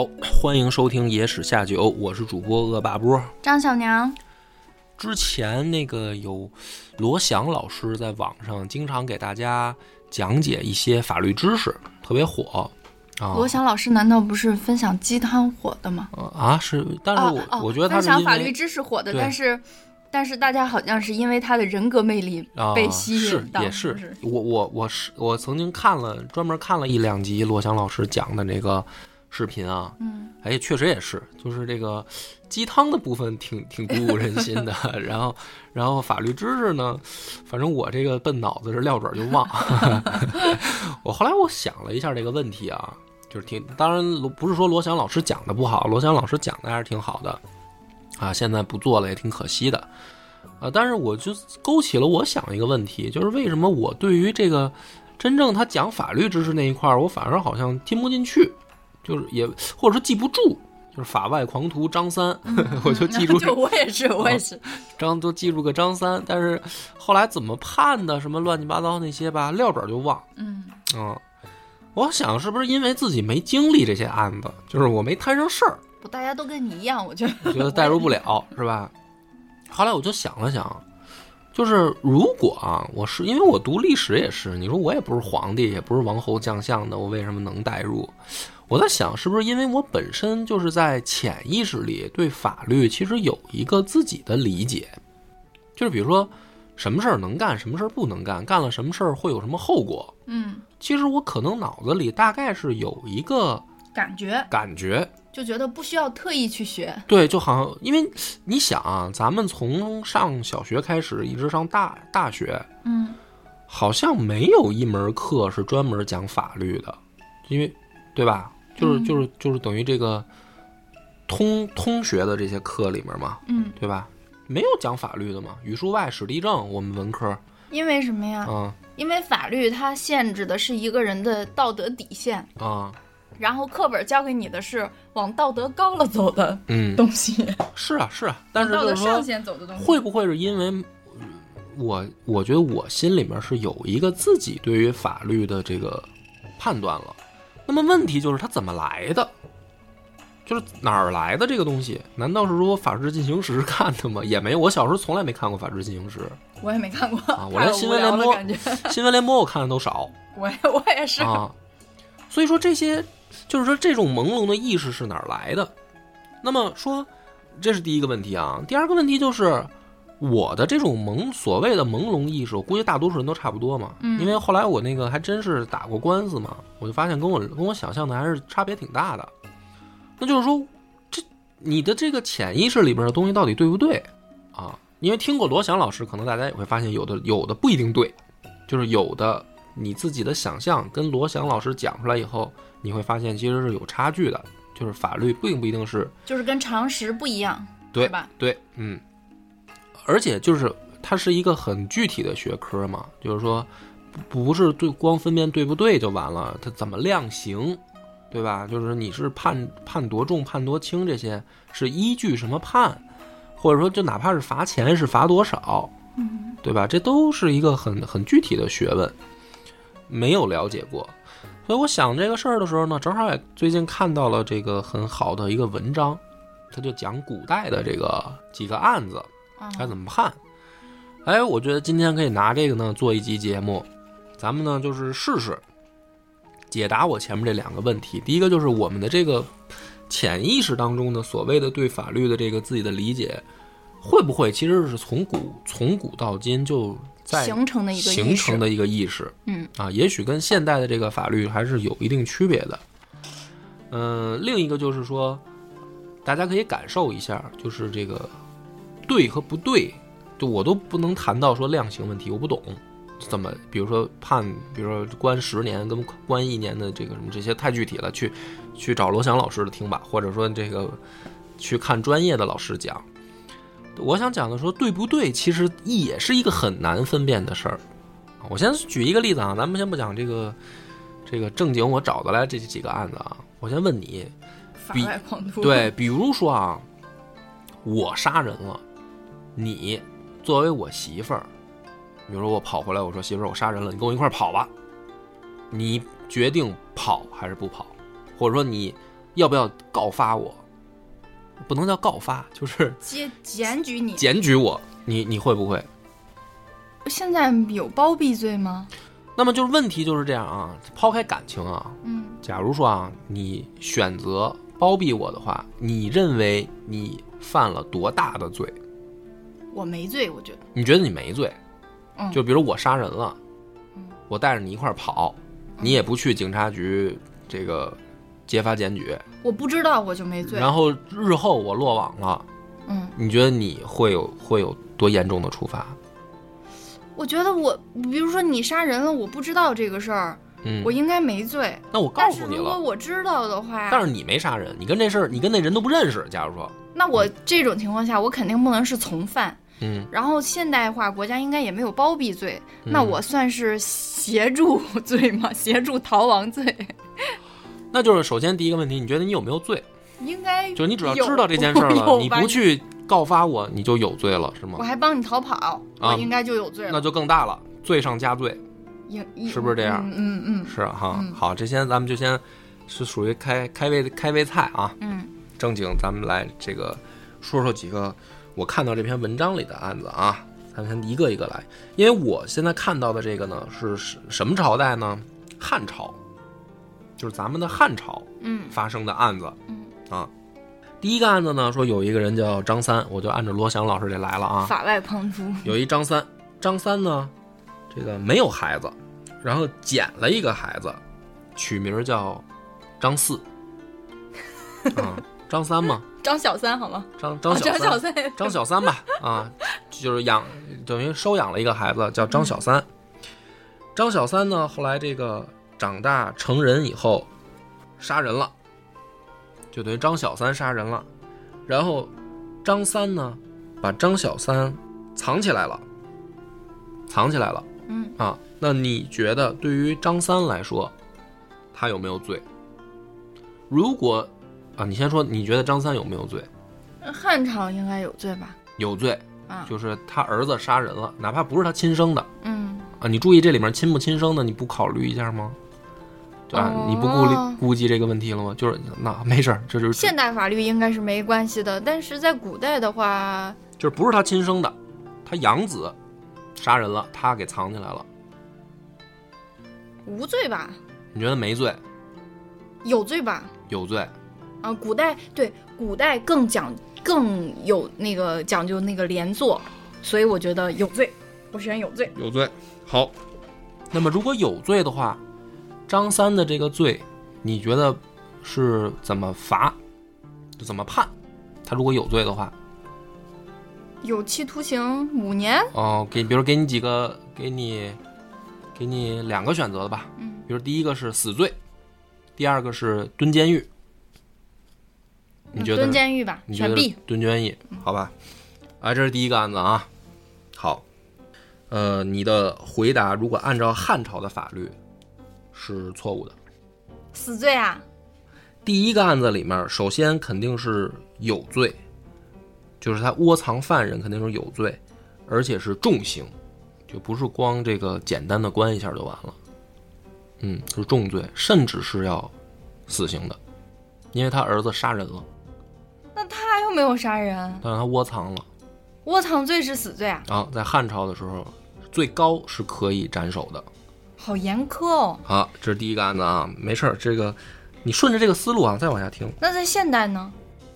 好，欢迎收听《野史下酒》，我是主播恶霸波。张小娘，之前那个有罗翔老师在网上经常给大家讲解一些法律知识，特别火啊。罗翔老师难道不是分享鸡汤火的吗？呃啊是，但是我、哦哦我觉得他分享法律知识火的，但是但是大家好像是因为他的人格魅力啊被吸引到，也是是我我我是我曾经看了专门看了一两集罗翔老师讲的那个视频啊，嗯，哎，确实也是，就是这个鸡汤的部分挺挺鼓舞人心的。然后，然后法律知识呢，反正我这个笨脑子是撂准儿就忘。我后来我想了一下这个问题啊，就是挺当然不是说罗翔老师讲的不好，罗翔老师讲的还是挺好的啊。现在不做了也挺可惜的啊。但是我就勾起了我想一个问题，就是为什么我对于这个真正他讲法律知识那一块儿，我反而好像听不进去。就是也或者说记不住，就是法外狂徒张三，我就记住 就我也是，我也是，张都记住个张三，但是后来怎么判的什么乱七八糟那些吧，撂本儿就忘。嗯，嗯，我想是不是因为自己没经历这些案子，就是我没摊上事儿，不，大家都跟你一样，我觉得，觉得代入不了，是吧？后来我就想了想，就是如果啊，我是因为我读历史也是，你说我也不是皇帝，也不是王侯将相的，我为什么能代入？我在想，是不是因为我本身就是在潜意识里对法律其实有一个自己的理解，就是比如说什么事儿能干，什么事儿不能干，干了什么事儿会有什么后果。嗯，其实我可能脑子里大概是有一个感觉感觉，就觉得不需要特意去学，对，就好像因为你想啊，咱们从上小学开始一直上大大学，嗯，好像没有一门课是专门讲法律的，因为对吧？就是嗯就是就是等于这个通通学的这些课里面嘛，嗯，对吧？没有讲法律的嘛，语数外、史地政，我们文科因为什么呀？嗯因为法律它限制的是一个人的道德底线，啊，然后课本教给你的是往道德高了走的嗯，东西，是啊是啊，但是往道德上就是说，限走的东西，会不会是因为呃我我觉得我心里面是有一个自己对于法律的这个判断了，那么问题就是它怎么来的？就是哪儿来的这个东西？难道是说《法制进行时》看的吗？也没有，我小时候从来没看过《法制进行时我也没看过，啊我连 新闻联播新闻联播》我看的都少 我也我也是，啊。所以说这些，就是说这种朦胧的意识是哪儿来的？那么说，这是第一个问题啊。第二个问题就是，我的这种朦所谓的朦胧意识，我估计大多数人都差不多嘛。嗯因为后来我那个还真是打过官司嘛，我就发现跟我跟我想象的还是差别挺大的。那就是说，这你的这个潜意识里边的东西到底对不对啊？因为听过罗翔老师，可能大家也会发现有的有的不一定对，就是有的你自己的想象跟罗翔老师讲出来以后，你会发现其实是有差距的，就是法律并不一定是就是跟常识不一样，对吧？对，嗯，而且就是它是一个很具体的学科嘛，就是说不不是对光分辨对不对就完了，它怎么量刑，对吧？就是你是判判多重、判多轻这些是依据什么判，或者说就哪怕是罚钱是罚多少，嗯，对吧？这都是一个很很具体的学问，没有了解过。所以我想这个事儿的时候呢，正好也最近看到了这个很好的一个文章，他就讲古代的这个几个案子啊该怎么判。哎，我觉得今天可以拿这个呢做一集节目，咱们呢就是试试解答我前面这两个问题。第一个就是我们的这个潜意识当中的所谓的对法律的这个自己的理解，会不会其实是从古从古到今就在形成的一个形成的一个意识？嗯啊，也许跟现代的这个法律还是有一定区别的。嗯、另一个就是说，大家可以感受一下，就是这个对和不对，就我都不能谈到说量刑问题，我不懂，怎么，比如说判，比如说关十年跟关一年的这个什么这些太具体了，去去找罗翔老师的听吧，或者说这个去看专业的老师讲。我想讲的说对不对，其实也是一个很难分辨的事儿。我先举一个例子啊，咱们先不讲这个这个正经我找的来这几个案子啊，我先问你，比。对，比如说啊，我杀人了，你作为我媳妇儿，比如说我跑回来，我说媳妇儿，我杀人了，你跟我一块儿跑吧。你决定跑还是不跑，或者说你要不要告发我？不能叫告发，就是检检举你。检举我，你你会不会？现在有包庇罪吗？那么就是问题就是这样啊，抛开感情啊，嗯，假如说啊，你选择包庇我的话，你认为你犯了多大的罪？我没罪，我觉得。你觉得你没罪？嗯就比如我杀人了嗯，我带着你一块儿跑，你也不去警察局这个揭发检举，我不知道，我就没罪。然后日后我落网了，嗯，你觉得你会有会有多严重的处罚？我觉得我，比如说你杀人了，我不知道这个事儿，嗯我，应该没罪。那我告诉你了，如果我知道的话，但是你没杀人，你跟这事儿，你跟那人都不认识。假如说，那我这种情况下，我肯定不能是从犯。嗯，然后现代化国家应该也没有包庇罪，嗯那我算是协助 罪吗？协助逃亡罪？那就是首先第一个问题，你觉得你有没有罪？应该就是你只要知道这件事儿了，你不去告发我，你就有罪了，是吗我？还帮你逃跑，啊我应该就有罪了。那就更大了，罪上加罪。是不是这样嗯嗯嗯是啊哈，嗯好，这先咱们就先是属于开开胃开胃菜啊，嗯正经咱们来这个说说几个我看到这篇文章里的案子啊，咱们先一个一个来，因为我现在看到的这个呢是什什么朝代呢？汉朝，就是咱们的汉朝嗯发生的案子嗯，啊。第一个案子呢，说有一个人叫张三，我就按照罗翔老师这来了啊。法外狂徒。有一张三，张三呢，这个没有孩子，然后捡了一个孩子，取名叫张四。啊，张三吗，张小三好吗？哦张张小三，张小三，张小三吧，啊，就是养等于收养了一个孩子叫张小三。张小三呢，后来这个长大成人以后，杀人了，就等于张小三杀人了。然后张三呢，把张小三藏起来了，藏起来了嗯，啊。那你觉得对于张三来说，他有没有罪？如果啊，你先说，你觉得张三有没有罪？汉朝应该有罪吧？有罪，啊，就是他儿子杀人了，哪怕不是他亲生的嗯，啊。你注意这里面亲不亲生的，你不考虑一下吗？对吧？哦你不顾虑估计这个问题了吗？就是那没事儿，这就是现代法律应该是没关系的，但是在古代的话，就是不是他亲生的，他养子杀人了，他给藏起来了，无罪吧？你觉得没罪？有罪吧？有罪？啊，古代对古代更讲更有那个讲究那个连坐，所以我觉得有罪，我选有罪。有罪。好，那么如果有罪的话，张三的这个罪，你觉得是怎么罚？就怎么判？他如果有罪的话，有期徒刑五年。哦，给比如给你几个，给你给你两个选择的吧。嗯，比如第一个是死罪，第二个是蹲监狱。你觉得蹲监狱吧，你觉得选 B。蹲监狱？好吧，啊，这是第一个案子啊。好，呃，你的回答如果按照汉朝的法律是错误的。死罪啊？第一个案子里面，首先肯定是有罪，就是他窝藏犯人肯定是有罪，而且是重刑，就不是光这个简单的关一下就完了。嗯，是重罪，甚至是要死刑的，因为他儿子杀人了，那他又没有杀人，但是他窝藏了。窝藏罪是死罪啊？啊，在汉朝的时候，最高是可以斩首的。好严苛哦。好，这是第一个案子啊，没事儿，这个你顺着这个思路啊，再往下听。那在现代呢？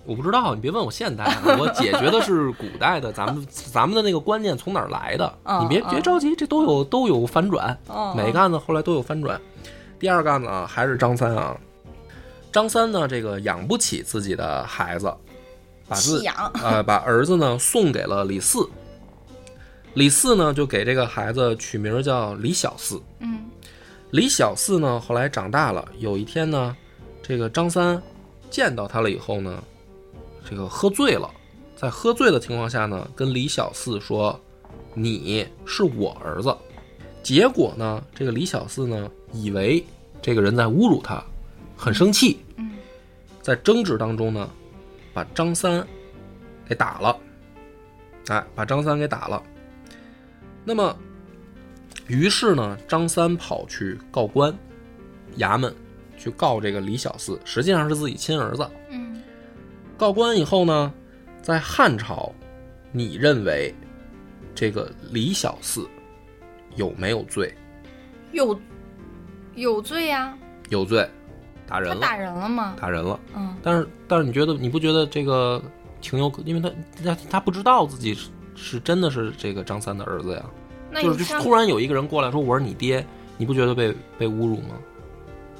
我不知道，你别问我现代啊，我解决的是古代的，咱们咱们的那个观念从哪儿来的？嗯 你别别着急，这都有都有反转，哦，每个案子后来都有反转。第二个案子啊，还是张三啊，张三呢，这个养不起自己的孩子，把自弃养。呃把儿子呢送给了李四。李四呢就给这个孩子取名叫李小四。嗯李小四呢后来长大了，有一天呢，这个张三见到他了以后呢，这个喝醉了，在喝醉的情况下呢，跟李小四说：“你是我儿子。”结果呢，这个李小四呢以为这个人在侮辱他，很生气，嗯在争执当中呢，把张三给打了，哎，把张三给打了。那么，于是呢，张三跑去告官，衙门去告这个李小四，实际上是自己亲儿子。嗯，告官以后呢，在汉朝，你认为这个李小四有没有罪？有有罪呀、有罪，打人了，他打人了吗？打人了。嗯，但是，但是你觉得你不觉得这个情有可？因为他他他不知道自己是是真的是这个张三的儿子呀，就是突然有一个人过来说我是你爹，你不觉得被被侮辱吗？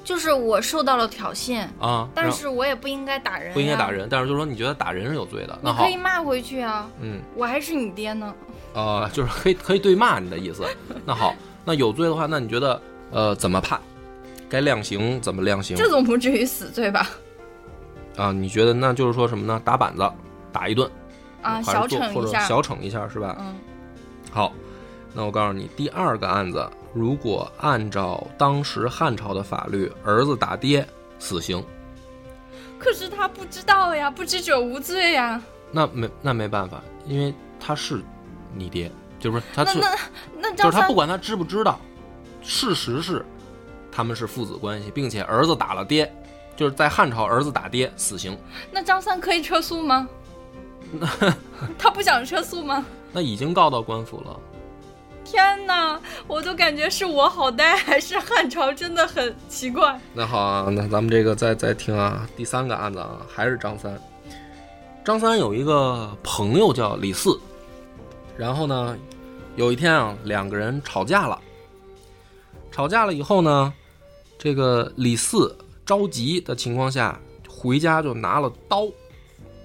就是我受到了挑衅，啊，但是我也不应该打人，不应该打。人，但是就是说你觉得打人是有罪的，那好你可以，骂回去啊，嗯我还是你爹呢。呃，就是可以可以对骂你的意思。那好，那有罪的话，那你觉得呃怎么判？该量刑怎么量刑这总不至于死罪吧？啊？你觉得那就是说什么呢？打板子，打一顿啊，小做或者惩一下。小惩一下是吧？嗯，好，那我告诉你，第二个案子，如果按照当时汉朝的法律，儿子打爹，死刑，可是他不知道呀，不知者无罪呀。那没那没办法，因为他是你爹，就是他是那那那就是他不管他知不知道，事实是他们是父子关系，并且儿子打了爹，就是在汉朝儿子打爹死刑，那张三可以撤诉吗？他不想撤诉吗？那已经告到官府了。天哪，我都感觉是我好呆，还是汉朝真的很奇怪。那好啊，那咱们这个再再听啊，第三个案子啊，还是张三。张三有一个朋友叫李四，然后呢，有一天啊，两个人吵架了。吵架了以后呢，这个李四着急的情况下，回家就拿了刀，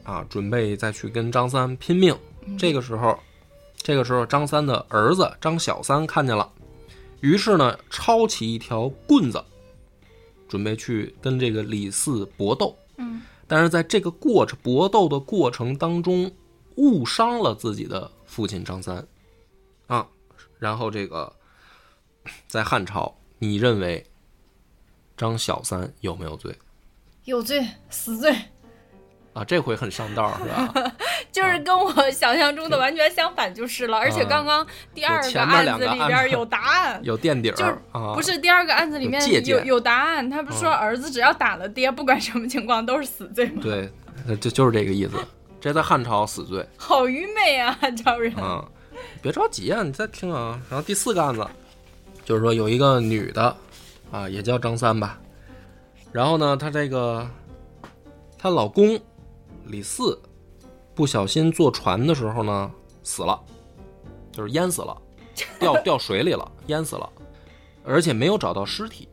啊，准备再去跟张三拼命。这个时候，这个时候张三的儿子张小三看见了，于是呢，抄起一条棍子，准备去跟这个李四搏斗。嗯，但是在这个过程搏斗的过程当中，误伤了自己的父亲张三，啊，然后这个在汉朝，你认为张小三有没有罪有罪，死罪，啊？这回很上道是吧？就是跟我想象中的完全相反就是了。而且刚刚第二个案子里边有答案，有垫底就？不是第二个案子里面有有有答案，他不是说儿子只要打了爹，不管什么情况都是死罪吗？对，呃就就是这个意思。这在汉朝死罪。好愚昧啊，汉朝人。嗯，别着急啊，你再听啊。然后第四个案子，就是说有一个女的，啊，也叫张三吧。然后呢，她这个她老公李四不小心坐船的时候呢死了，就是淹死了，掉 掉水里了，淹死了，而且没有找到尸体，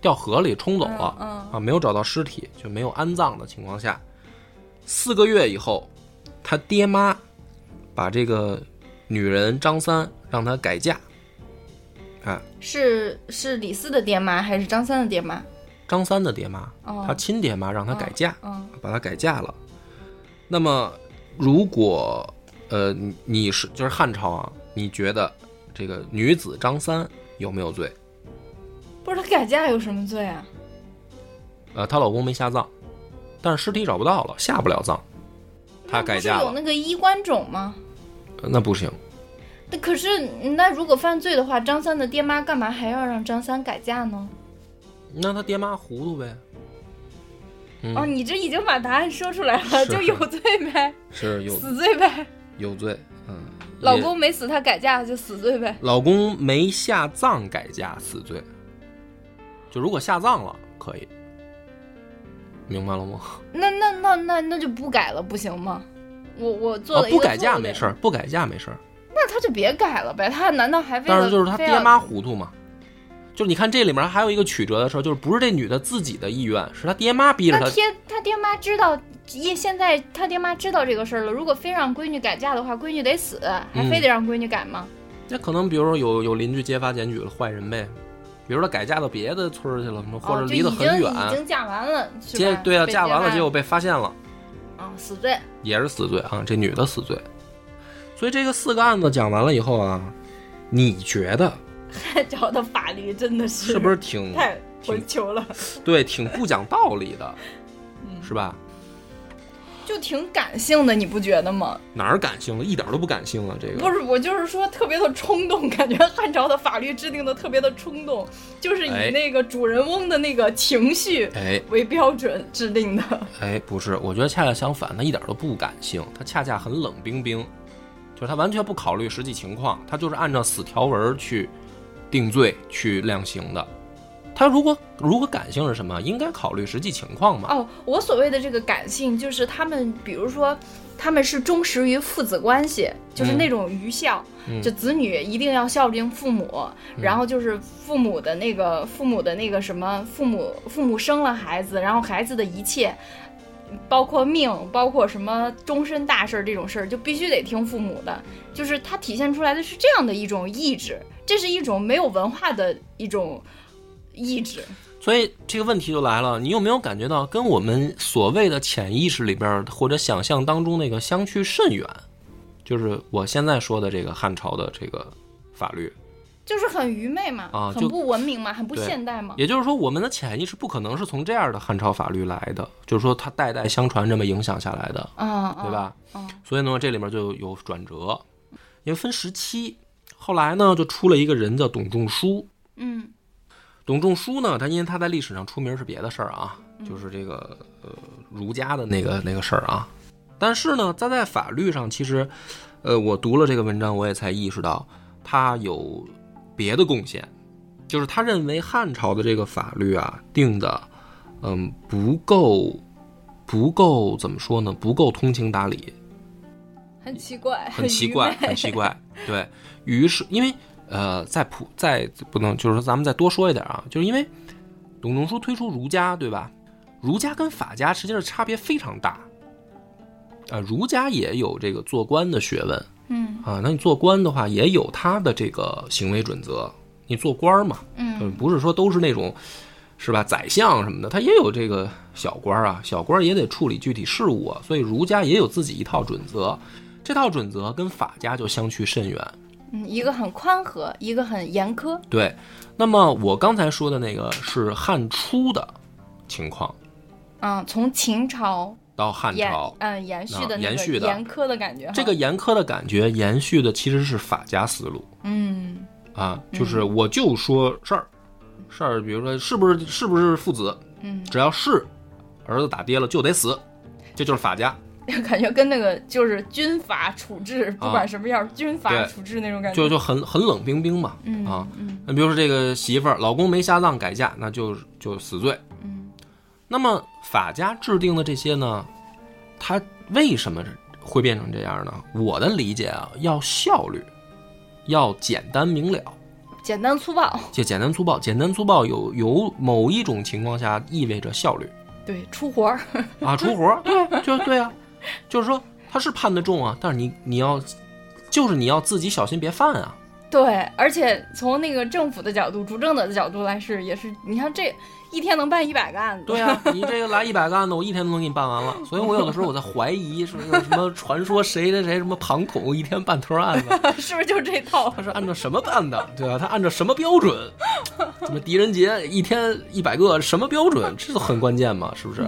掉河里冲走了。嗯啊，没有找到尸体，就没有安葬的情况下，四个月以后，他爹妈把这个女人张三让她改嫁，啊，是是李四的爹妈还是张三的爹妈？张三的爹妈，哦他亲爹妈让他改嫁，嗯把他改嫁了。那么，如果呃你你是就是汉朝啊，你觉得这个女子张三有没有罪？不是他改嫁有什么罪啊？呃，她老公没下葬，但是尸体找不到了，下不了葬，她改嫁了，有那个衣冠冢吗？呃那不行。那可是那如果犯罪的话，张三的爹妈干嘛还要让张三改嫁呢？那他爹妈糊涂呗。嗯，哦，你这已经把答案说出来了，就有罪呗，是有死罪呗。有罪，嗯，老公没死，他改嫁就死罪呗。老公没下葬改嫁死罪，就如果下葬了可以，明白了吗？那那那那那就不改了，不行吗？我我做了，一啊不个错误的改嫁没事儿，不改嫁没事儿，那他就别改了呗。他难道还为了？但是就是他爹妈糊涂嘛。就是你看这里面还有一个曲折的事儿，就是不是这女的自己的意愿，是他爹妈逼着她。那爹他爹妈知道因现在他爹妈知道这个事儿了，如果非让闺女改嫁的话，闺女得死，还非得让闺女改吗？那可能比如说有有邻居揭发检举了坏人呗，比如说改嫁到别的村儿去了，或者离得很远，已经嫁完了，结对啊，嫁完了结果被发现了，发啊死罪。也是死罪啊，这女的死罪。所以这个四个案子讲完了以后啊，你觉得 汉朝的法律真的是是不是挺太混球了？对，挺不讲道理的，嗯是吧？就挺感性的，你不觉得吗？哪儿感性了？一点都不感性了，这个不是，我就是说特别的冲动，感觉汉朝的法律制定的特别的冲动，就是哎以那个主人翁的那个情绪哎为标准制定的。哎，不是，我觉得恰恰相反，他一点都不感性，他恰恰很冷冰冰，就是他完全不考虑实际情况，他就是按照死条文去定罪去量刑的。他如果如果感性是什么？应该考虑实际情况嘛。哦，我所谓的这个感性，就是他们，比如说，他们是忠实于父子关系，就是嗯那种愚孝，嗯就子女一定要孝敬父母，然后就是父母的那个父母的那个什么，父母父母生了孩子，然后孩子的一切。包括命，包括什么终身大事儿这种事儿，就必须得听父母的。就是它体现出来的是这样的一种意志，这是一种没有文化的一种意志。所以这个问题就来了，你有没有感觉到跟我们所谓的潜意识里边或者想象当中那个相去甚远？就是我现在说的这个汉朝的这个法律，就是很愚昧嘛，啊很不文明嘛，很不现代嘛。也就是说，我们的潜意识不可能是从这样的汉朝法律来的，就是说它代代相传这么影响下来的，嗯，对吧？嗯？所以呢，这里面就有转折，因为分时期。后来呢，就出了一个人叫董仲舒。嗯董仲舒呢，他因为他在历史上出名是别的事儿啊，就是这个呃儒家的那个那个事儿啊。但是呢，他在法律上其实，呃，我读了这个文章，我也才意识到他有别的贡献，就是他认为汉朝的这个法律啊定的，嗯，不够，不够怎么说呢？不够通情达理，很奇怪，很奇怪，很奇。怪。对于是，因为呃，在普在不能就是说，咱们再多说一点啊，就是因为董仲舒推出儒家，对吧？儒家跟法家实际上差别非常大。呃，儒家也有这个做官的学问嗯啊，那你做官的话，也有他的这个行为准则。你做官嘛，嗯嗯，不是说都是那种，是吧？宰相什么的，他也有这个小官啊，小官也得处理具体事务啊，所以儒家也有自己一套准则，这套准则跟法家就相去甚远。嗯，一个很宽和，一个很严苛。对，那么我刚才说的那个是汉初的情况，嗯，从秦朝到汉朝，嗯延续的啊那个延续的严苛的感觉。这个严苛的感觉延续的其实是法家思路嗯啊，就是我就说事儿，事儿，比如说是不是是不是父子，嗯，只要是儿子打爹了就得死，这就是法家。感觉跟那个就是军法处置，不管什么样，军法处置那种感觉。就就很很冷冰冰嘛，嗯啊，嗯那比如说这个媳妇儿，老公没下葬改嫁，那就就死罪。嗯那么法家制定的这些呢，它为什么会变成这样呢？我的理解啊，要效率，要简单明了，简单粗暴。就简单粗暴。简单粗暴有有某一种情况下意味着效率对，出活儿。啊，出活儿，对，就对啊，就是说他是判的重啊，但是你你要，就是你要自己小心别犯啊。对，而且从那个政府的角度、主政者的角度来是，也是你看这一天能办一百个案子。对啊，你这个来一百个案子，我一天都能给你办完了。所以我有的时候我在怀疑，是不是有什么传说谁谁谁什么庞统一天办多少案子？是不是就这套？他是按照什么办的？对吧、他按照什么标准？什么狄仁杰一天一百个，什么标准？这都很关键嘛，是不是？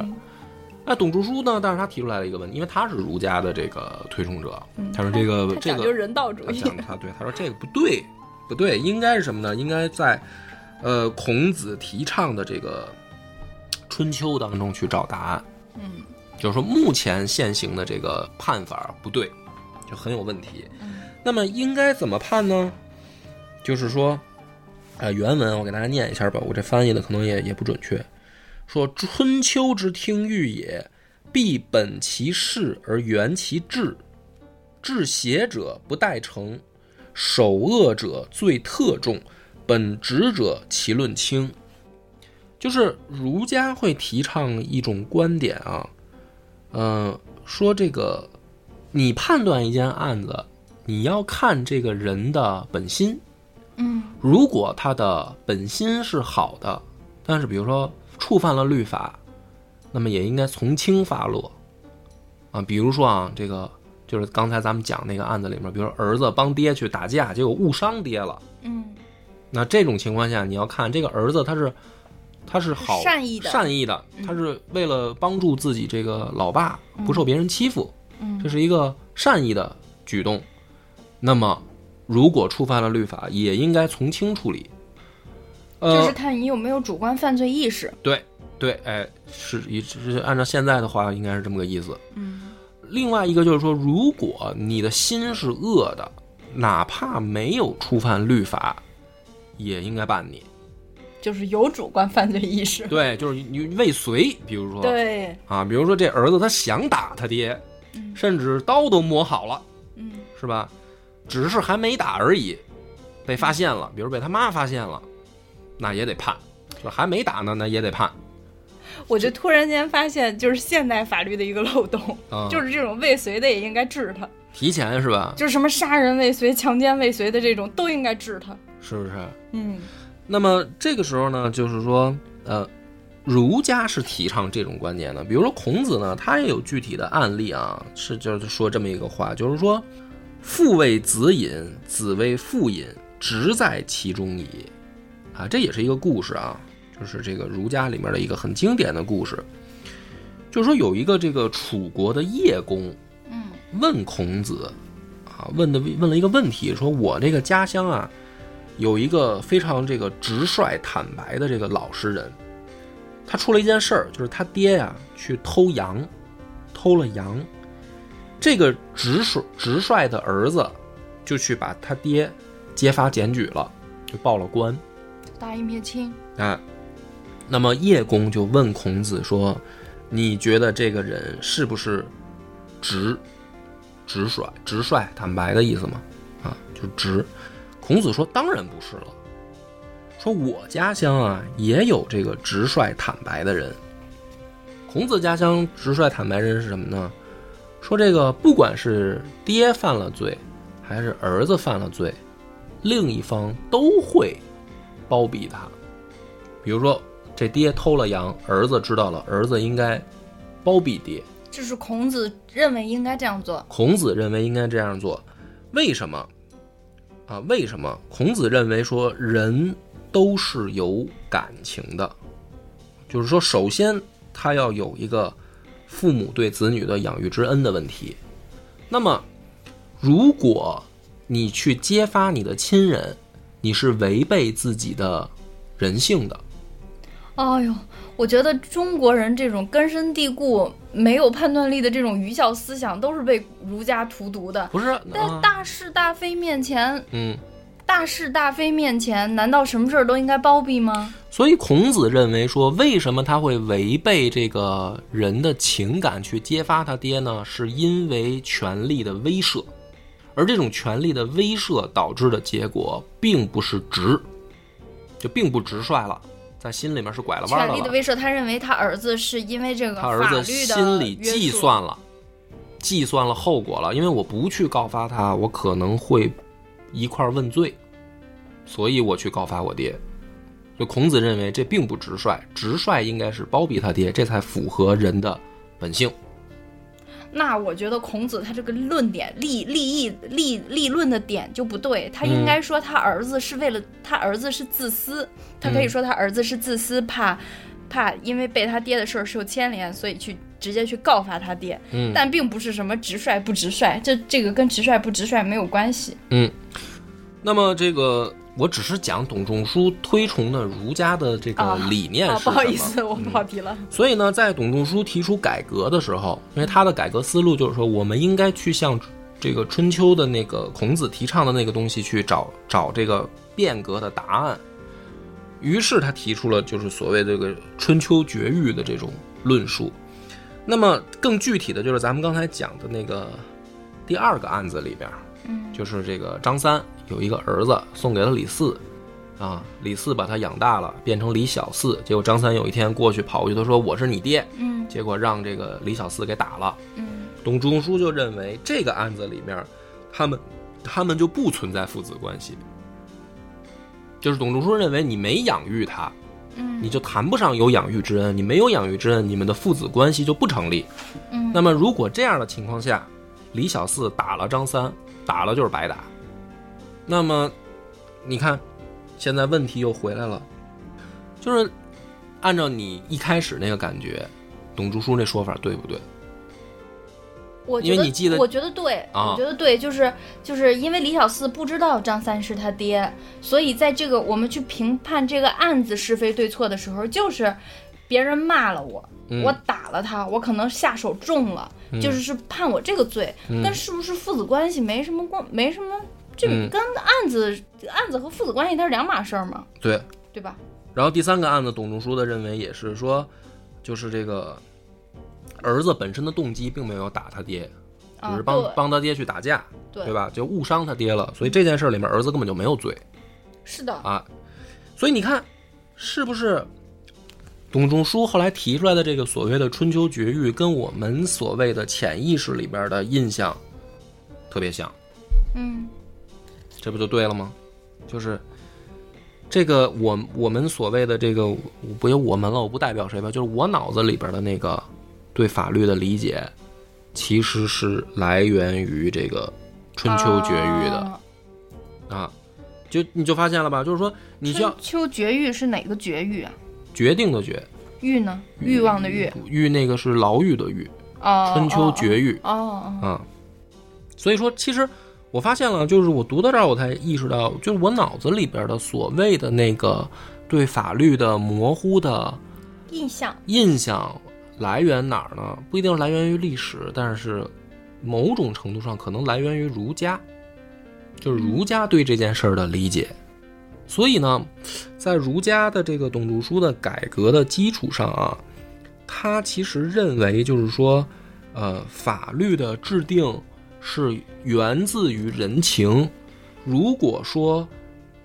那董仲舒呢？但是他提出来了一个问题，因为他是儒家的这个推崇者，他说这个这个讲究人道主他义。讲他对他说这个不对，不对，应该是什么呢？应该在呃孔子提倡的这个春秋当中去找答案。嗯就是说目前现行的这个判法不对，就很有问题。嗯那么应该怎么判呢？就是说，呃，原文我给大家念一下吧，我这翻译的可能也也不准确。说春秋之听欲也，必本其事而原其志，治邪者不待成，守恶者罪特重，本直者其论轻。就是儒家会提倡一种观点啊，嗯、说这个你判断一件案子，你要看这个人的本心。嗯如果他的本心是好的，但是比如说触犯了律法，那么也应该从轻发落啊。比如说啊，这个就是刚才咱们讲那个案子里面，比如说儿子帮爹去打架，结果误伤爹了。嗯那这种情况下，你要看这个儿子他是他是好善意的善意的，他是为了帮助自己这个老爸不受别人欺负，嗯这是一个善意的举动。那么，如果触犯了律法，也应该从轻处理。呃，就是看你有没有主观犯罪意识。对对，哎，是一是按照现在的话，应该是这么个意思。嗯另外一个就是说，如果你的心是恶的，哪怕没有触犯律法，也应该办你。就是有主观犯罪意识。对，就是你未遂，比如说对，啊，比如说这儿子他想打他爹，嗯甚至刀都磨好了，嗯是吧？只是还没打而已，被发现了，比如被他妈发现了，那也得判。说还没打呢，那也得判。我就突然间发现，就是现代法律的一个漏洞，啊，就是这种未遂的也应该治他，提前是吧？就是什么杀人未遂、强奸未遂的这种都应该治他。是不是？嗯那么这个时候呢，就是说，呃，儒家是提倡这种观念的。比如说孔子呢，他也有具体的案例啊，是就是说这么一个话，就是说，父为子隐，子为父隐，直在其中矣。啊，这也是一个故事啊，就是这个儒家里面的一个很经典的故事。就是说有一个这个楚国的叶公嗯问孔子，啊，问的问了一个问题，说我这个家乡啊，有一个非常这个直率坦白的这个老实人，他出了一件事儿，就是他爹呀、去偷羊，偷了羊，这个直率直率的儿子就去把他爹揭发检举了，就报了官。大义灭亲。啊，那么叶公就问孔子说：“你觉得这个人是不是直、直率、直率、坦白的意思吗？啊，就直。”孔子说：“当然不是了。说我家乡啊也有这个直率坦白的人。孔子家乡直率坦白人是什么呢？说这个不管是爹犯了罪，还是儿子犯了罪，另一方都会包庇他。比如说，这爹偷了羊，儿子知道了，儿子应该包庇爹。这是孔子认为应该这样做。孔子认为应该这样做，为什么？啊，为什么？孔子认为说人都是有感情的，就是说，首先他要有一个父母对子女的养育之恩的问题。那么，如果你去揭发你的亲人，你是违背自己的人性的。哎呦，我觉得中国人这种根深蒂固、没有判断力的这种愚孝思想，都是被儒家荼毒的。不是，在啊、大是大非面前，嗯，大是大非面前，难道什么事儿都应该包庇吗？所以孔子认为说，为什么他会违背这个人的情感去揭发他爹呢？是因为权力的威慑，而这种权力的威慑导致的结果，并不是直，就并不直率了，在心里面是拐了弯了。力的威慑，他认为他儿子是因为这个他儿子心里计算了，计算了后果了，因为我不去告发他，我可能会一块儿问罪，所以我去告发我爹。就孔子认为这并不直率，直率应该是包庇他爹，这才符合人的本性。那我觉得孔子他这个论点立立意立立论的点就不对，他应该说他儿子是为了他儿子是自私，他可以说他儿子是自私，怕怕因为被他爹的事儿受牵连，所以去直接去告发他爹，嗯但并不是什么直率不直率，这这个跟直率不直率没有关系。嗯，那么这个我只是讲董仲舒推崇的儒家的这个理念是不好什么意思，我跑题了。所以呢，在董仲舒提出改革的时候，因为他的改革思路就是说，我们应该去向这个春秋的那个孔子提倡的那个东西去找找这个变革的答案。于是他提出了就是所谓这个春秋绝育的这种论述。那么更具体的就是咱们刚才讲的那个第二个案子里边，嗯就是这个张三有一个儿子送给了李四，啊，李四把他养大了，变成李小四。结果张三有一天过去跑过去，他说我是你爹，嗯结果让这个李小四给打了。嗯董仲舒就认为这个案子里面，他们他们就不存在父子关系，就是董仲舒认为你没养育他，嗯你就谈不上有养育之恩，你没有养育之恩，你们的父子关系就不成立。嗯，那么如果这样的情况下，李小四打了张三，打了就是白打。那么你看，现在问题又回来了，就是按照你一开始那个感觉，董竹书那说法对不对？我觉得你记得我觉得对，啊。我觉得对，就是就是因为李小四不知道张三是他爹，所以在这个我们去评判这个案子是非对错的时候，就是别人骂了我，嗯。我打了他，我可能下手重了，就是是判我这个罪，嗯。跟是不是父子关系没什么关，没什么，这嗯跟案子、案子和父子关系它是两码事儿嘛，对。对吧？然后第三个案子，董仲舒的认为也是说，就是这个儿子本身的动机并没有打他爹，只啊，是帮、对帮他爹去打架，对对吧？就误伤他爹了，所以这件事里面儿子根本就没有罪是的，啊。所以你看，是不是董仲舒后来提出来的这个所谓的春秋绝育，跟我们所谓的潜意识里边的印象特别像？嗯这不就对了吗？就是这个我我们所谓的这个我不有我们了，我不代表谁吧，就是我脑子里边的那个对法律的理解，其实是来源于这个春秋绝育的啊啊。就你就发现了吧？就是说，你春秋绝育是哪个绝育啊？决定的决，欲呢？欲望的欲。欲那个是牢狱的狱，哦，春秋绝育哦，啊。所以说，其实我发现了，就是我读到这儿，我才意识到，就是我脑子里边的所谓的那个对法律的模糊的印象。印象来源哪儿呢？不一定是来源于历史，但是某种程度上可能来源于儒家，就是儒家对这件事儿的理解。所以呢，在儒家的这个董仲舒的改革的基础上啊，他其实认为就是说，呃，法律的制定是源自于人情。如果说，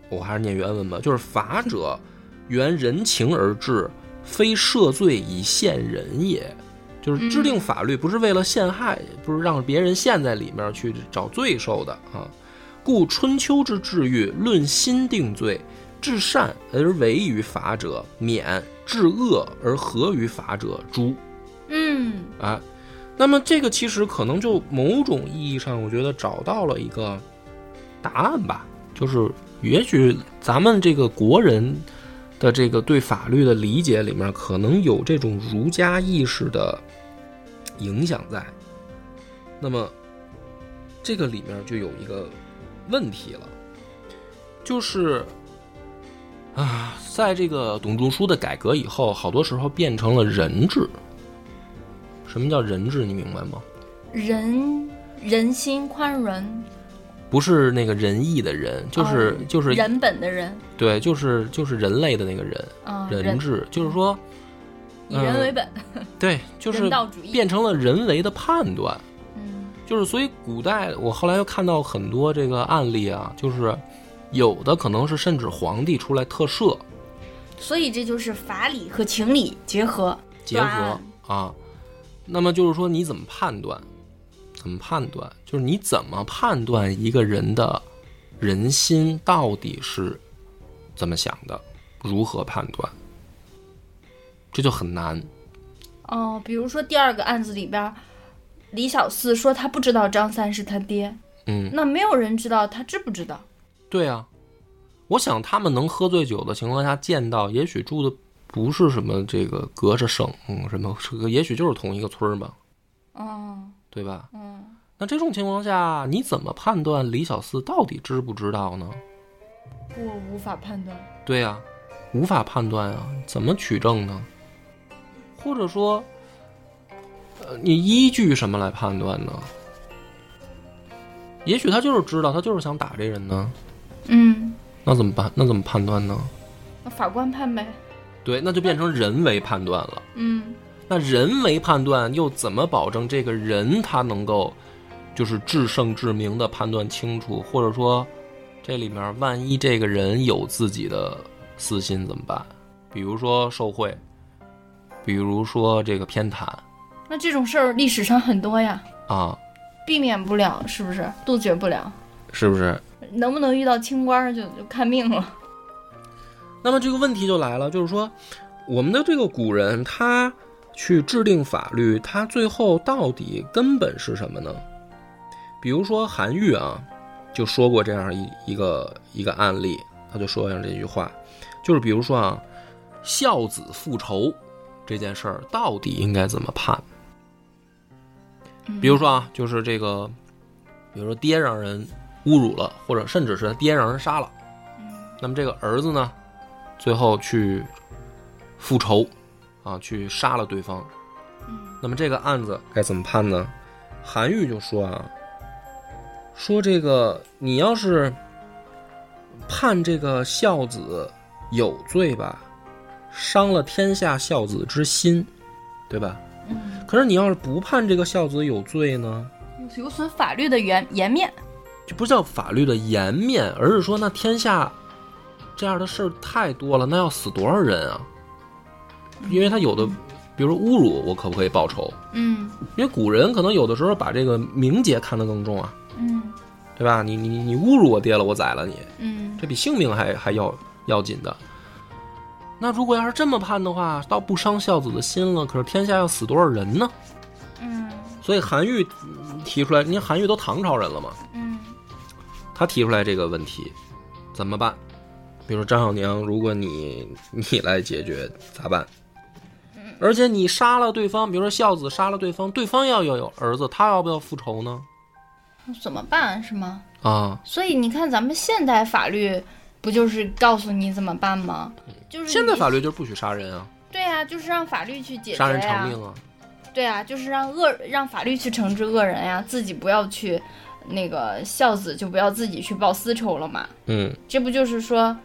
我还是念原文吧，就是法者原人情而治，非赦罪以陷人也。就是制定法律不是为了陷害，不是让别人陷在里面去找罪受的啊。故春秋之治狱，论心定罪，至善而为于法者免，至恶而合于法者诛。嗯啊，那么这个其实可能就某种意义上，我觉得找到了一个答案吧，就是也许咱们这个国人的这个对法律的理解里面，可能有这种儒家意识的影响在。那么这个里面就有一个问题了，就是啊，在这个董仲舒的改革以后，好多时候变成了人治。什么叫人治？你明白吗？人人心宽容，不是那个仁义的人，就是、哦就是人本的人对，就是就是人类的那个人，啊，人治，就是说，以人为本，对，就是人道主义。变成了人为的判断。嗯就是所以古代我后来又看到很多这个案例啊，就是有的可能是甚至皇帝出来特赦所以这就是法理和情理结合。结合啊，那么就是说你怎么判断？怎么判断？就是你怎么判断一个人的人心到底是怎么想的？如何判断？这就很难。哦，比如说第二个案子里边，李小四说他不知道张三是他爹，嗯，那没有人知道他知不知道。对啊，我想他们能喝醉酒的情况下见到，也许住的不是什么这个隔着省，嗯，什么，这个也许就是同一个村儿吧，嗯，对吧？嗯，那这种情况下，你怎么判断李小四到底知不知道呢？我无法判断。对呀、无法判断啊，怎么取证呢？或者说，呃，你依据什么来判断呢？也许他就是知道，他就是想打这人呢，嗯，那怎么办？那怎么判断呢？那法官判呗。对，那就变成人为判断了。嗯那人为判断又怎么保证这个人他能够就是至圣至明的判断清楚，或者说这里面万一这个人有自己的私心怎么办？比如说受贿，比如说这个偏袒那这种事儿历史上很多呀，啊，避免不了，是不是？杜绝不了，是不是？能不能遇到清官儿就就看命了。那么这个问题就来了，就是说，我们的这个古人他去制定法律，他最后到底根本是什么呢？比如说韩愈啊，就说过这样一一个一个案例，他就说上这句话，就是比如说啊，孝子复仇这件事儿到底应该怎么判？比如说啊，就是这个，比如说爹让人侮辱了，或者甚至是他爹让人杀了，那么这个儿子呢，最后去复仇，啊，去杀了对方。那么这个案子该怎么判呢？韩愈就说啊，说这个你要是判这个孝子有罪吧，伤了天下孝子之心，对吧？可是你要是不判这个孝子有罪呢，有损法律的颜颜面。就不叫法律的颜面，而是说那天下这样的事儿太多了，那要死多少人啊？因为他有的，比如说侮辱，我可不可以报仇？嗯因为古人可能有的时候把这个名节看得更重啊，嗯对吧？你你你侮辱我爹了，我宰了你，嗯这比性命还还要要紧的。那如果要是这么判的话，倒不伤孝子的心了，可是天下要死多少人呢？嗯所以韩愈嗯提出来，您韩愈都唐朝人了嘛，嗯他提出来这个问题，怎么办？比如说张小娘，如果你你来解决咋办？而且你杀了对方，比如说孝子杀了对方，对方要要有儿子，他要不要复仇呢？怎么办是吗？啊，所以你看，咱们现代法律不就是告诉你怎么办吗？就是现在法律就是不许杀人啊，对呀、就是让法律去解决杀人偿。命啊。对啊，就是让恶让法律去惩治恶人呀，自己不要去那个孝子就不要自己去报私仇了嘛。嗯，这不就是说，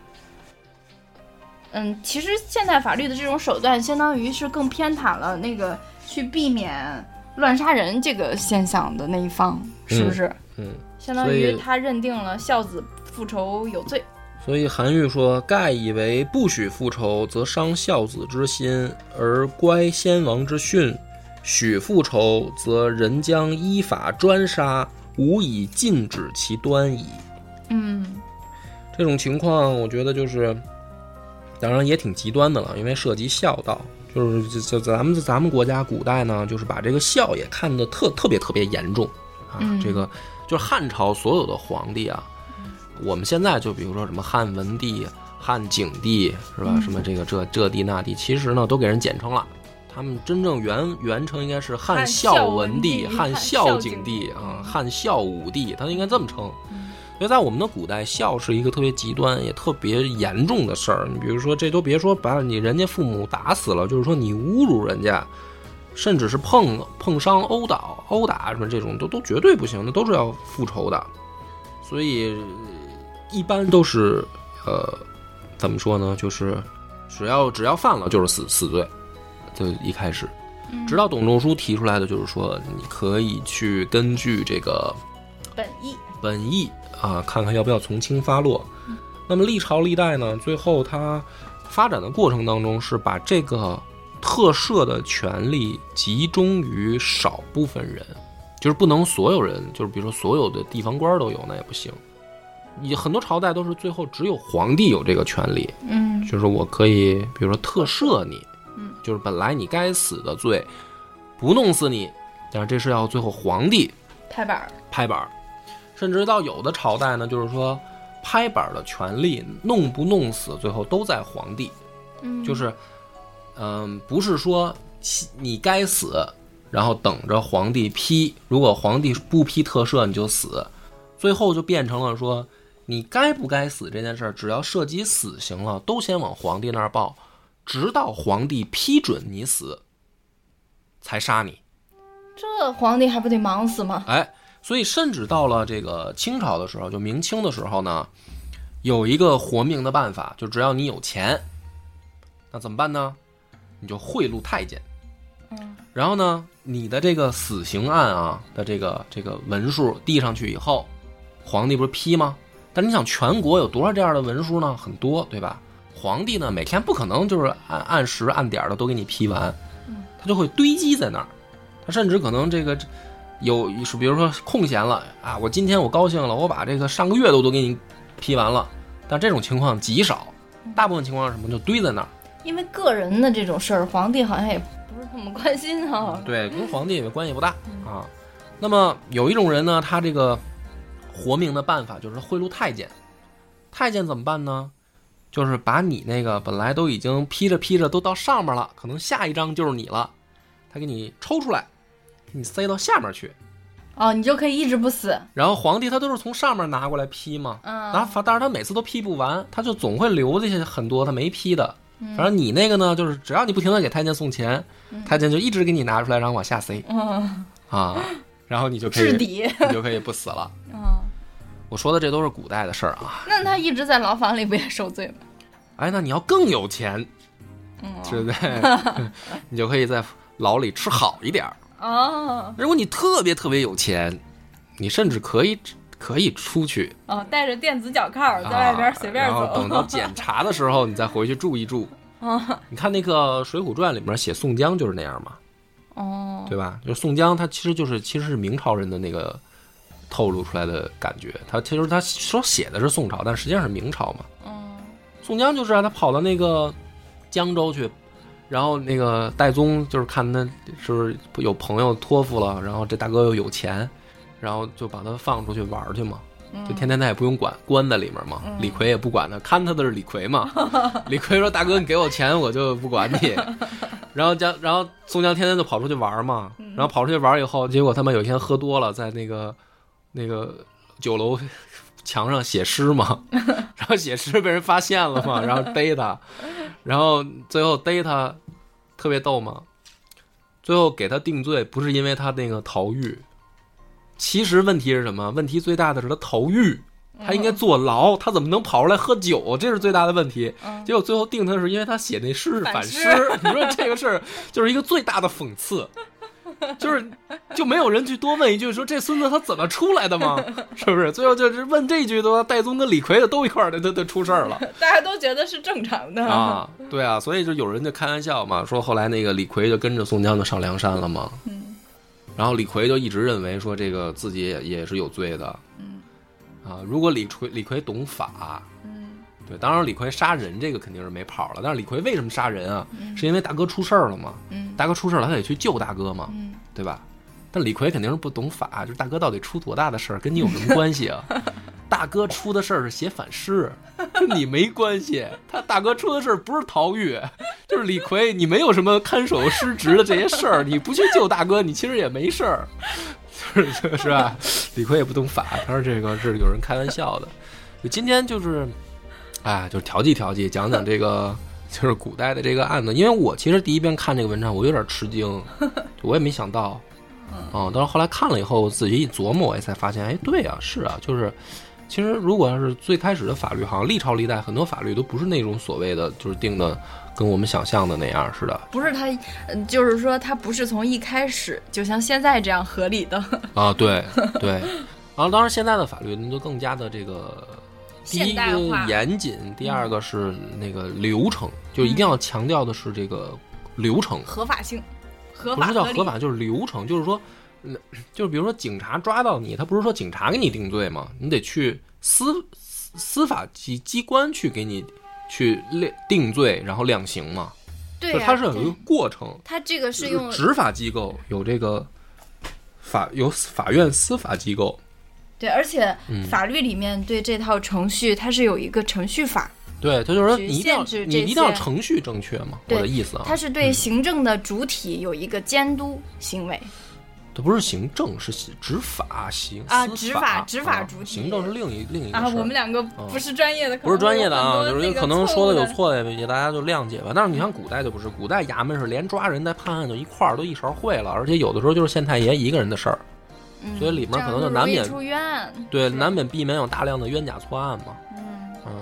嗯，其实现代法律的这种手段，相当于是更偏袒了那个去避免乱杀人这个现象的那一方，是不是？嗯，相当于他认定了孝子复仇有罪。所以韩愈说：“盖以为不许复仇，则伤孝子之心，而乖先王之训；许复仇，则人将依法专杀，无以禁止其端矣。”嗯这种情况，我觉得就是，当然也挺极端的了，因为涉及孝道。就是就就咱们咱们国家古代呢，就是把这个孝也看得特特别特别严重啊。嗯这个就是汉朝所有的皇帝啊，我们现在就比如说什么汉文帝、汉景帝是吧？嗯什么这个这这帝那帝，其实呢都给人简称了。他们真正原原称应该是汉汉孝孝文帝、汉汉孝景帝帝啊、嗯汉孝武帝，他应该这么称。所以在我们的古代，孝是一个特别极端也特别严重的事儿。你比如说，这都别说把你人家父母打死了，就是说你侮辱人家，甚至是碰碰伤、殴打、殴打什么这种，都都绝对不行，那都是要复仇的。所以呃一般都是呃，怎么说呢？就是只要只要犯了就是死死罪，就一开始，直到董仲舒提出来的就是说，你可以去根据这个本意。本意啊，看看要不要从轻发落。那么历朝历代呢，最后它发展的过程当中是把这个特赦的权利集中于少部分人，就是不能所有人，就是比如说所有的地方官都有，那也不行。你很多朝代都是最后只有皇帝有这个权利，嗯就是我可以，比如说特赦你，嗯，就是本来你该死的罪，不弄死你，但是这是要最后皇帝拍板儿。拍板儿，甚至到有的朝代呢，就是说拍板儿的权利弄不弄死，最后都在皇帝，嗯，就是，嗯、不是说你该死，然后等着皇帝批，如果皇帝不批特赦你就死，最后就变成了说你该不该死这件事儿，只要涉及死刑了，都先往皇帝那儿报，直到皇帝批准你死，才杀你。这皇帝还不得忙死吗？哎，所以甚至到了这个清朝的时候，就明清的时候呢，有一个活命的办法，就只要你有钱，那怎么办呢？你就贿赂太监，嗯，然后呢，你的这个死刑案啊的这个这个文书递上去以后，皇帝不是批吗？但你想，全国有多少这样的文书呢？很多，对吧？皇帝呢，每天不可能就是按按时按点的都给你批完，他就会堆积在那儿。他甚至可能这个有是，比如说空闲了啊，我今天我高兴了，我把这个上个月的都给你批完了。但这种情况极少，大部分情况是什么？就堆在那儿。因为个人的这种事儿，皇帝好像也不是那么关心啊。对，跟皇帝也关系不大啊。那么有一种人呢，他这个活命的办法就是贿赂太监。太监怎么办呢？就是把你那个本来都已经批着批着都到上面了，可能下一张就是你了，他给你抽出来，给你塞到下面去。哦，你就可以一直不死。然后皇帝他都是从上面拿过来批嘛，嗯，然后但是他每次都批不完，他就总会留这些很多他没批的。反正你那个呢，就是只要你不停的给太监送钱，太监就一直给你拿出来，然后往下塞嗯，啊，然后你就可以 至底。你就可以不死了。嗯，我说的这都是古代的事儿啊。那他一直在牢房里不也受罪吗？哎，那你要更有钱，嗯，对不对？你就可以在牢里吃好一点儿。哦如果你特别特别有钱，你甚至可以可以出去哦，带着电子脚铐在外边随便啊、然后走。等到检查的时候，你再回去住一住。哦你看那个《水浒传》里面写宋江就是那样嘛，哦，对吧？就宋江他其实就是其实是明朝人的那个透露出来的感觉。他其实他说写的是宋朝，但实际上是明朝嘛。嗯宋江就是啊，他跑到那个江州去，然后那个戴宗就是看他是不是有朋友托付了，然后这大哥又有钱，然后就把他放出去玩去嘛。就天天他也不用管，关在里面嘛。李逵也不管他，看他的是李逵嘛。李逵说：“大哥，你给我钱，我就不管你。”然后江，然后宋江天天就跑出去玩嘛。然后跑出去玩以后，结果他们有一天喝多了，在那个那个酒楼墙上写诗嘛。然后写诗被人发现了嘛，然后逮他，然后最后逮他，特别逗嘛。最后给他定罪，不是因为他那个逃狱，其实问题是什么？问题最大的是他逃狱，他应该坐牢，他怎么能跑出来喝酒？这是最大的问题。结果最后定他是因为他写那诗是反诗，你说这个事儿就是一个最大的讽刺。就是就没有人去多问一句说这孙子他怎么出来的吗？是不是？最后就是问这句的话，戴宗跟李逵的都一块儿的都都出事儿了。大家都觉得是正常的。啊，对啊，所以就有人就开玩笑嘛，说后来那个李逵就跟着宋江就上梁山了嘛。嗯。然后李逵就一直认为说这个自己也也是有罪的。嗯。啊，如果李逵李逵懂法，嗯对，当然李逵杀人这个肯定是没跑了，但是李逵为什么杀人啊？嗯是因为大哥出事儿了嘛？嗯大哥出事儿了，他得去救大哥嘛，嗯对吧？但李逵肯定是不懂法，就是大哥到底出多大的事儿，跟你有什么关系啊？大哥出的事儿是写反诗，跟你没关系。他大哥出的事儿不是逃狱，就是李逵，你没有什么看守失职的这些事儿，你不去救大哥，你其实也没事儿，是是吧？李逵也不懂法，他说这个是有人开玩笑的。今天就是，哎，就是调剂调剂，讲讲这个。就是古代的这个案子，因为我其实第一遍看这个文章，我有点吃惊，我也没想到，啊、但是后来看了以后，我自己一琢磨，我也才发现，哎，对啊，是啊，就是，其实如果要是最开始的法律，好像历朝历代很多法律都不是那种所谓的就是定的跟我们想象的那样似的不是他，嗯就是说他不是从一开始就像现在这样合理的啊，对对，然后当然现在的法律那就更加的这个。第一个。严谨，第二个是那个流程，就一定要强调的是这个流程，合法性，合不法合理是叫合法，就是流程，就是说，嗯就是比如说警察抓到你，他不是说警察给你定罪吗？你得去司司司法机机关去给你去量定罪，然后量刑嘛。对它是有一个过程，它这个是用执法机构有这个法有法院司法机构，对，而且嗯。法律里面对这套程序它是有一个程序法，对，他就是说你一定要你一定要程序正确嘛，我的意思啊，它是对行政的主体有一个监督行为。它不是行政，是执法行啊执法执法啊主体行政是另一另一个啊，我们两个不是专业的，不是专业的啊，就是可能说的有那个错的也大家就谅解吧。但是你像古代就不是，古代衙门是连抓人带判案就一块儿都一勺烩了，而且有的时候就是县太爷一个人的事儿，嗯所以里面可能就难免出冤。对，难免避免有大量的冤假错案嘛。嗯嗯，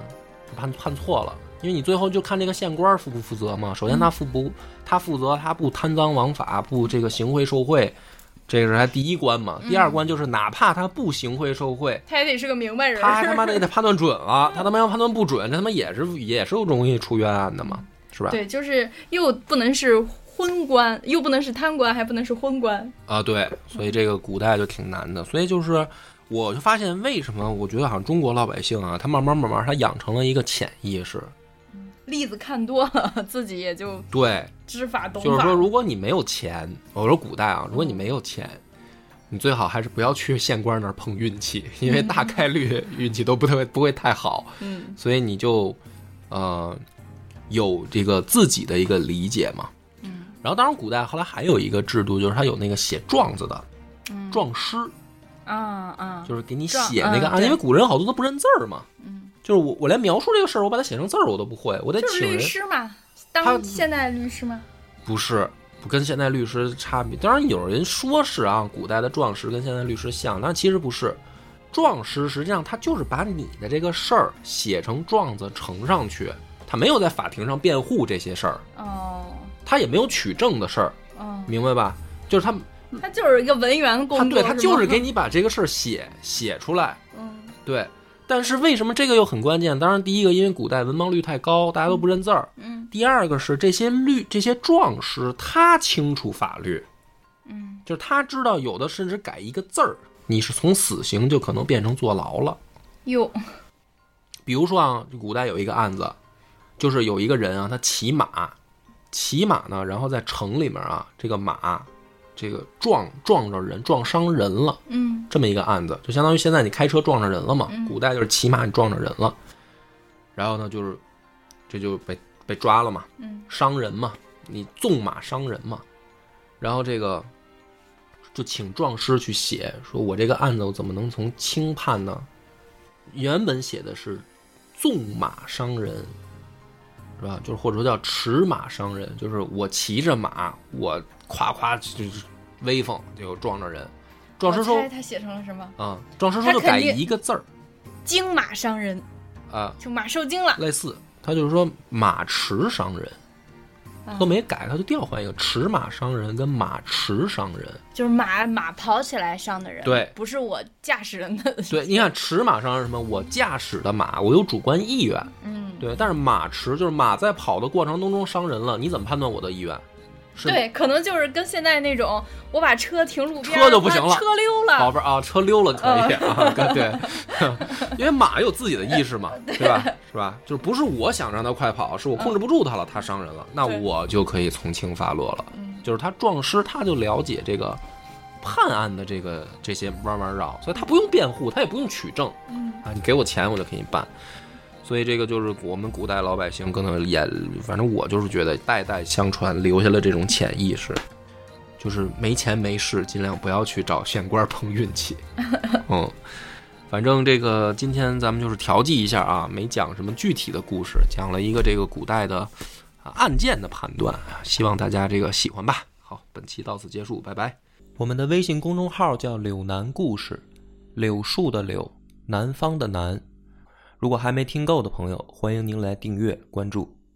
判判错了，因为你最后就看这个县官负不负责嘛。首先他负不，他负责他不贪赃枉法，不这个行贿受贿，这个是他第一关嘛。第二关就是哪怕他不行贿受贿，他也得是个明白人。他还他妈的给他判断准了，他他妈要判断不准，这他妈也是也是容易出冤案的嘛，是吧？对，就是又不能是昏官，又不能是贪官，还不能是昏官。啊，对，所以这个古代就挺难的。所以就是，我就发现为什么我觉得好像中国老百姓啊，他慢慢慢慢他养成了一个潜意识，例子看多了，自己也就对，知法懂法。就是说，如果你没有钱，我说古代啊，如果你没有钱，你最好还是不要去县官那儿碰运气，因为大概率运气都不会不会太好。嗯所以你就呃有这个自己的一个理解嘛。嗯然后，当然，古代后来还有一个制度，就是他有那个写状子的嗯状师，啊啊，就是给你写那个案，嗯对因为古人好多都不认字儿嘛。嗯，就是我我连描述这个事儿，我把它写成字儿我都不会，我得请律。师嘛，当现代律师吗？不是，不跟现代律师差别。当然有人说是啊，古代的状师跟现代律师像，但其实不是。状师实际上他就是把你的这个事儿写成状子呈上去，他没有在法庭上辩护这些事儿，哦他也没有取证的事儿，哦，明白吧？就是他，他就是一个文员工他作，对他就是给你你把这个事儿写写出来，嗯。对。但是为什么这个又很关键？当然，第一个因为古代文盲率太高，大家都不认字儿；嗯。第二个是这些律这些壮士他清楚法律，嗯。就是他知道有的甚至改一个字儿，你是从死刑就可能变成坐牢了。哟。比如说啊，古代有一个案子，就是有一个人啊，他骑马，骑马呢，然后在城里面啊，这个马，这个撞撞着人，撞伤人了，嗯。这么一个案子，就相当于现在你开车撞着人了嘛，嗯。古代就是骑马你撞着人了，然后呢，就是这就被被抓了嘛，嗯。伤人嘛，你纵马伤人嘛，然后这个就请壮师去写，说我这个案子我怎么能从轻判呢？原本写的是纵马伤人，是吧？就是或者说叫驰马伤人，就是我骑着马，我夸夸就是威风就撞着人。壮师说猜他写成了什么？啊、状师说就改一个字儿惊马伤人，啊、就马受惊了。类似，他就是说马驰伤人。啊都没改，他就调换一个驰马伤人跟马驰伤人。就是马马跑起来伤的人，对不是我驾驶人的。对，你看驰马伤人是什么？我驾驶的马，我有主观意愿，嗯，对。但是马驰就是马在跑的过程当中伤人了，你怎么判断我的意愿？是对，可能就是跟现在那种，我把车停路边，车就不行了。车溜了，宝贝儿啊，车溜了可以啊，对，因为马有自己的意识嘛，对。吧？是吧？就是不是我想让它快跑，是我控制不住它了，它伤人了，那我就可以从轻发落了。嗯。就是他撞尸，他就了解这个判案的这个这些弯弯绕，所以他不用辩护，他也不用取证。嗯。啊，你给我钱我就给你办。所以这个就是我们古代老百姓可能也，反正我就是觉得代代相传留下了这种潜意识，就是没钱没势，尽量不要去找县官碰运气。嗯，反正这个今天咱们就是调剂一下啊，没讲什么具体的故事，讲了一个这个古代的案件的判断，希望大家这个喜欢吧。好，本期到此结束，拜拜。我们的微信公众号叫“柳南故事”，柳树的柳，南方的南。如果还没听够的朋友，欢迎您来订阅关注。